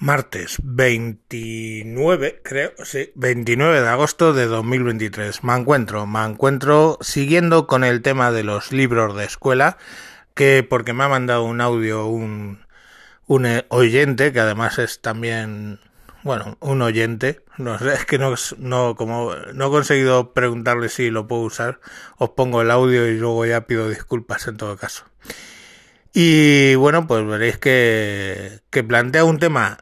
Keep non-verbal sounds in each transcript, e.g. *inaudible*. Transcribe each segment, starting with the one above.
Martes 29, creo, sí, 29 de agosto de 2023. Me encuentro, me encuentro siguiendo con el tema de los libros de escuela, que porque me ha mandado un audio un, un eh, oyente, que además es también, bueno, un oyente, no sé, es que no, no, como no he conseguido preguntarle si lo puedo usar, os pongo el audio y luego ya pido disculpas en todo caso. Y bueno, pues veréis que, que plantea un tema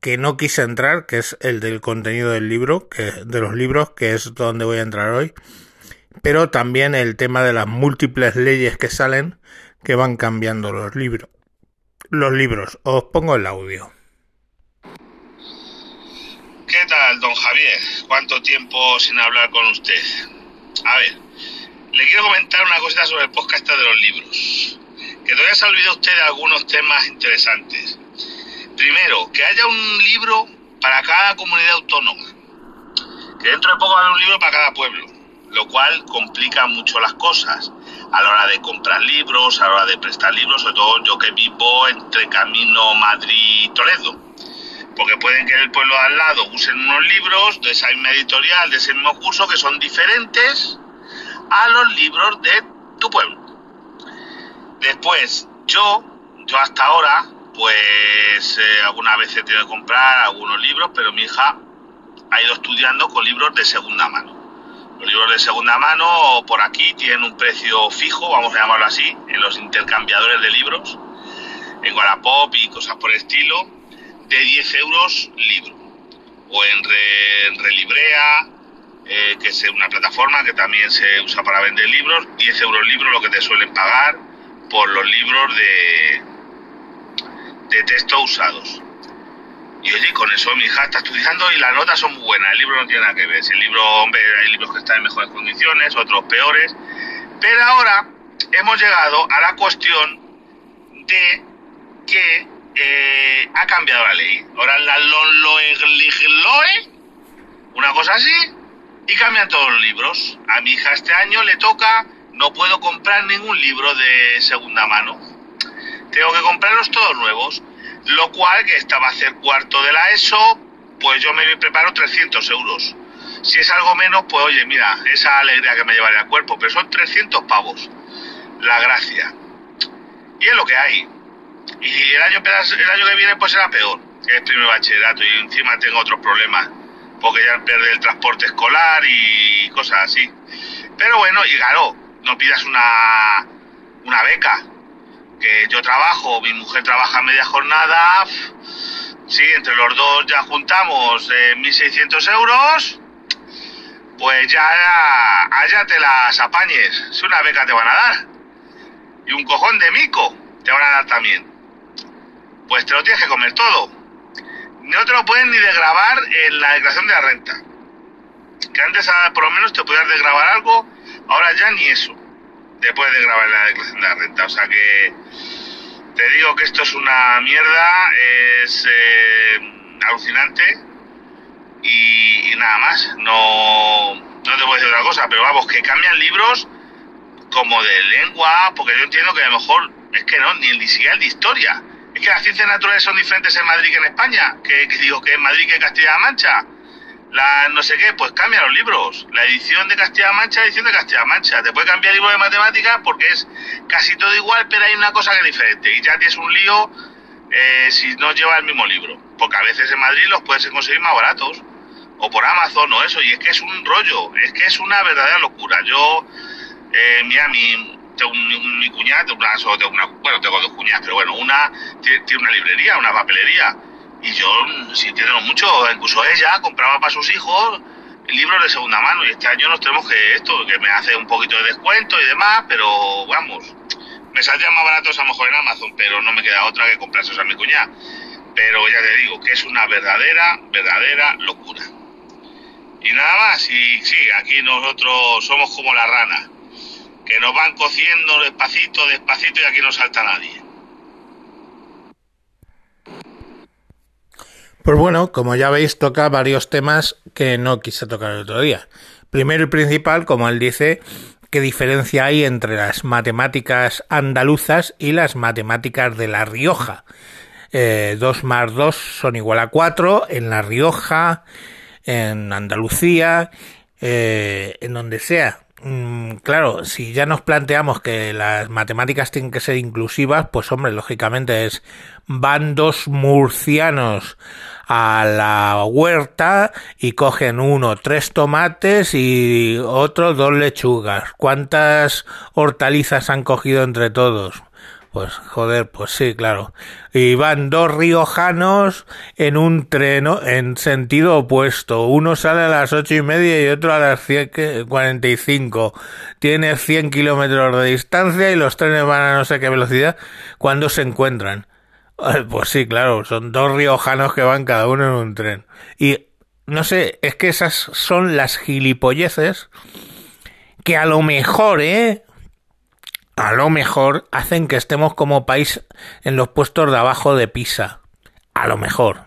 que no quise entrar, que es el del contenido del libro, que, de los libros, que es donde voy a entrar hoy, pero también el tema de las múltiples leyes que salen que van cambiando los libros. Los libros, os pongo el audio. ¿Qué tal, don Javier? ¿Cuánto tiempo sin hablar con usted? A ver, le quiero comentar una cosita sobre el podcast de los libros que todavía se ha olvidado usted de algunos temas interesantes. Primero, que haya un libro para cada comunidad autónoma. Que dentro de poco va a haber un libro para cada pueblo, lo cual complica mucho las cosas a la hora de comprar libros, a la hora de prestar libros, sobre todo yo que vivo entre Camino Madrid-Toledo. Porque pueden que el pueblo de al lado usen unos libros de esa misma editorial, de ese mismo curso, que son diferentes a los libros de tu pueblo. Después, yo, yo hasta ahora, pues eh, algunas veces he tenido que comprar algunos libros, pero mi hija ha ido estudiando con libros de segunda mano. Los libros de segunda mano por aquí tienen un precio fijo, vamos a llamarlo así, en los intercambiadores de libros, en Wallapop y cosas por el estilo, de 10 euros libro. O en, Relibrea, eh, que es una plataforma que también se usa para vender libros, 10 euros libro lo que te suelen pagar por los libros de, de texto usados. Y oye, con eso mi hija está estudiando y las notas son muy buenas. El libro no tiene nada que ver. El libro, hombre, hay libros que están en mejores condiciones, otros peores. Pero ahora hemos llegado a la cuestión de que eh, ha cambiado la ley. Ahora la LOE, una cosa así, y cambian todos los libros. A mi hija este año le toca no puedo comprar ningún libro de segunda mano. Tengo que comprarlos todos nuevos. Lo cual, que estaba a hacer cuarto de la ESO, pues yo me preparo 300 euros. Si es algo menos, pues oye, mira, esa alegría que me llevaría al cuerpo, pero son 300 pavos. La gracia. Y es lo que hay. Y el año, el año que viene, pues será peor. Es primer bachillerato y encima tengo otros problemas. Porque ya pierde el transporte escolar y cosas así. Pero bueno, y claro, no pidas una, una beca. Que yo trabajo, mi mujer trabaja media jornada, sí, entre los dos ya juntamos eh, 1.600 euros, pues ya allá te las apañes. Si una beca te van a dar. Y un cojón de mico te van a dar también. Pues te lo tienes que comer todo. No te lo pueden ni desgrabar en la declaración de la renta. Que antes ah, por lo menos te podías desgrabar algo Ahora ya ni eso. Después de grabar la declaración de la renta. O sea que te digo que esto es una mierda, es eh, alucinante y, nada más. No, no te puedo decir otra cosa, pero vamos, que cambian libros como de lengua, porque yo entiendo que a lo mejor es que no, ni, ni siquiera de historia. Es que las ciencias naturales son diferentes en Madrid que en España, que, que digo que en Madrid que en Castilla-La Mancha la no sé qué, pues cambia los libros. La edición de Castilla-La Mancha, edición de Castilla-La Mancha. Te puede cambiar el libro de matemáticas porque es casi todo igual, pero hay una cosa que es diferente. Y ya tienes un lío eh, si no lleva el mismo libro. Porque a veces en Madrid los puedes conseguir más baratos. O por Amazon o eso. Y es que es un rollo. Es que es una verdadera locura. Yo, eh, mira, mi, tengo mi cuñada, una, una, bueno, tengo dos cuñadas, pero bueno, una tiene una librería, una papelería y yo, si entiendo mucho, incluso ella compraba para sus hijos libros de segunda mano y este año nos tenemos que esto, que me hace un poquito de descuento y demás, pero vamos, me saldría más baratos a lo mejor en Amazon, pero no me queda otra que comprarse a mi cuñada. Pero ya te digo que es una verdadera, verdadera locura. Y nada más, y sí, aquí nosotros somos como la rana, que nos van cociendo despacito, despacito y aquí no salta nadie. Pues bueno, como ya veis, toca varios temas que no quise tocar el otro día. Primero y principal, como él dice, qué diferencia hay entre las matemáticas andaluzas y las matemáticas de La Rioja. eh, 2 más 2 son igual a 4 en La Rioja, en Andalucía, eh, en donde sea. Mm, claro, si ya nos planteamos que las matemáticas tienen que ser inclusivas, pues hombre, lógicamente es van dos murcianos a la huerta y cogen uno tres tomates y otro dos lechugas. ¿Cuántas hortalizas han cogido entre todos? Pues joder, pues sí, claro. Y van dos riojanos en un tren en sentido opuesto. Uno sale a las ocho y media y otro a las cuarenta y cinco. Tiene cien kilómetros de distancia y los trenes van a no sé qué velocidad cuando se encuentran. Pues sí, claro, son dos riojanos que van cada uno en un tren. Y no sé, es que esas son las gilipolleces que a lo mejor, ¿eh? A lo mejor hacen que estemos como país en los puestos de abajo de Pisa. A lo mejor.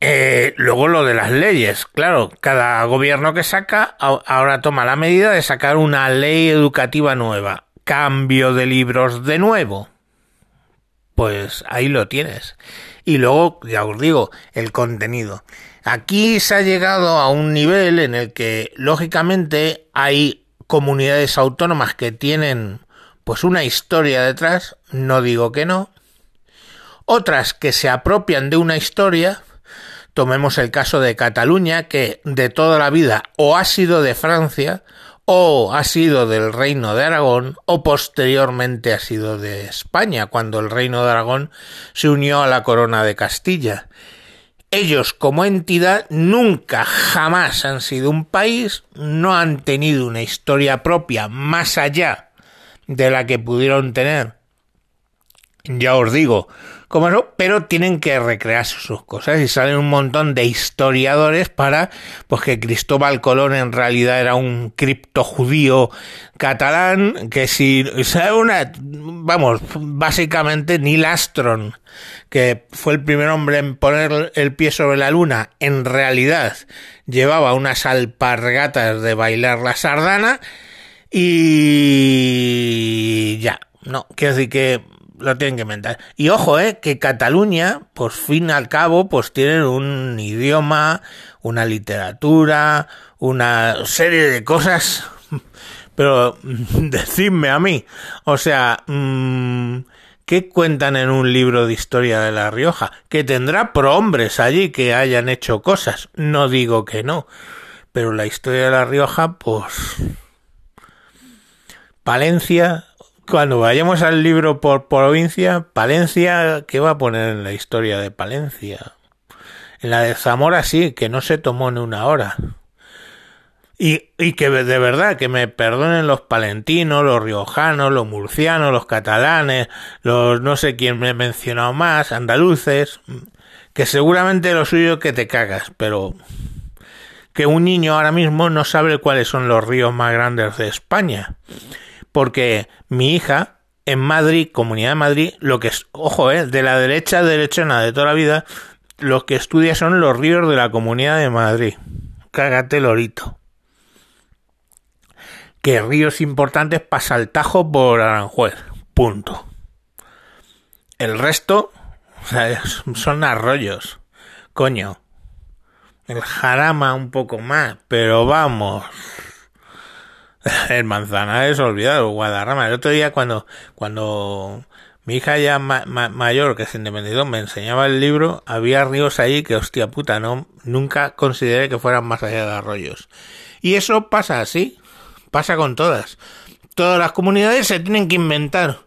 Eh, luego lo de las leyes. Claro, cada gobierno que saca ahora toma la medida de sacar una ley educativa nueva. Cambio de libros de nuevo. Pues ahí lo tienes. Y luego, ya os digo, el contenido. Aquí se ha llegado a un nivel en el que, lógicamente, hay comunidades autónomas que tienen pues una historia detrás, no digo que no. Otras que se apropian de una historia, tomemos el caso de Cataluña, que de toda la vida o ha sido de Francia, o ha sido del Reino de Aragón, o posteriormente ha sido de España, cuando el Reino de Aragón se unió a la Corona de Castilla ellos como entidad nunca jamás han sido un país, no han tenido una historia propia más allá de la que pudieron tener. Ya os digo, como no, pero tienen que recrearse sus cosas y salen un montón de historiadores para pues que Cristóbal Colón en realidad era un cripto judío catalán que si o una vamos básicamente Neil Astron que fue el primer hombre en poner el pie sobre la luna, en realidad llevaba unas alpargatas de bailar la sardana y ya, no, quiero decir que lo tienen que inventar. Y ojo, eh, que Cataluña, por fin al cabo, pues tienen un idioma, una literatura, una serie de cosas, *laughs* pero *laughs* decidme a mí, o sea, mmm, ¿Qué cuentan en un libro de historia de La Rioja? Que tendrá prohombres allí que hayan hecho cosas. No digo que no. Pero la historia de La Rioja, pues... Palencia, cuando vayamos al libro por provincia, Palencia, ¿qué va a poner en la historia de Palencia? En la de Zamora sí, que no se tomó ni una hora. Y, y, que de verdad, que me perdonen los palentinos, los riojanos, los murcianos, los catalanes, los no sé quién me he mencionado más, andaluces, que seguramente lo suyo que te cagas, pero que un niño ahora mismo no sabe cuáles son los ríos más grandes de España. Porque mi hija, en Madrid, Comunidad de Madrid, lo que es, ojo, eh, de la derecha derechona de toda la vida, lo que estudia son los ríos de la Comunidad de Madrid. Cágate lorito que ríos importantes pasa el Tajo por Aranjuez. Punto. El resto *laughs* son arroyos. Coño. El Jarama un poco más, pero vamos. *laughs* El Manzanares olvidado, Guadarrama. El otro día cuando, cuando mi hija ya mayor, que se independizó, me enseñaba el libro, había ríos ahí que, hostia puta, no, nunca consideré que fueran más allá de arroyos. Y eso pasa así. Pasa con todas. Todas las comunidades se tienen que inventar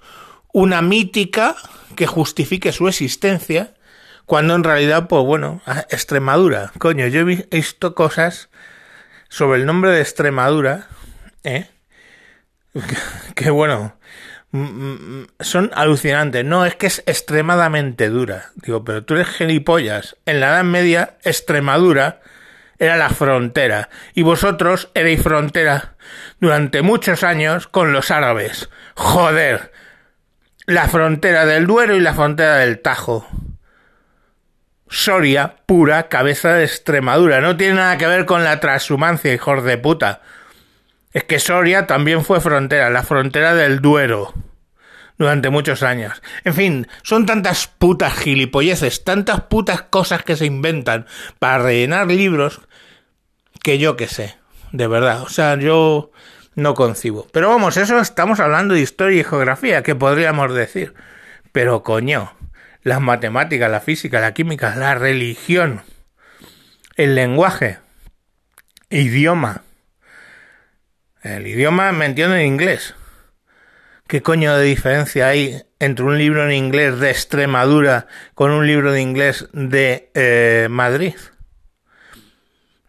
una mítica que justifique su existencia, cuando en realidad, pues bueno, Extremadura. Coño, yo he visto cosas sobre el nombre de Extremadura, ¿eh? *laughs* que bueno, son alucinantes. No, es que es extremadamente dura. Digo, pero tú eres gilipollas. En la Edad Media, Extremadura era la frontera, y vosotros erais frontera durante muchos años con los árabes. Joder. La frontera del Duero y la frontera del Tajo. Soria, pura cabeza de Extremadura. No tiene nada que ver con la transhumancia, hijos de puta. Es que Soria también fue frontera, la frontera del Duero. durante muchos años. En fin, son tantas putas gilipolleces, tantas putas cosas que se inventan para rellenar libros que yo qué sé, de verdad. O sea, yo no concibo. Pero vamos, eso estamos hablando de historia y geografía, que podríamos decir. Pero coño, las matemáticas, la física, la química, la religión, el lenguaje, idioma. El idioma me entiendo en inglés. ¿Qué coño de diferencia hay entre un libro en inglés de Extremadura con un libro de inglés de eh, Madrid?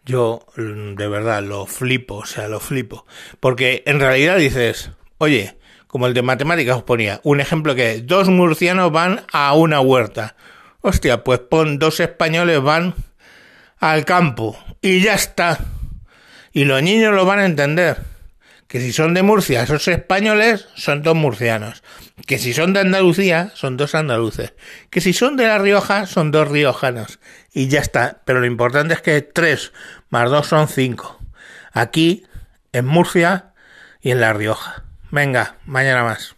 Yo mm, de verdad lo flipo, o sea, lo flipo. Porque en realidad dices, oye, como el de matemáticas os ponía, un ejemplo que dos murcianos van a una huerta. Hostia, pues pon dos españoles van al campo y ya está. Y los niños lo van a entender. Que si son de Murcia, esos españoles son dos murcianos. Que si son de Andalucía, son dos andaluces. Que si son de La Rioja, son dos riojanos. Y ya está. Pero lo importante es que tres más dos son cinco. Aquí, en Murcia y en La Rioja. Venga, mañana más.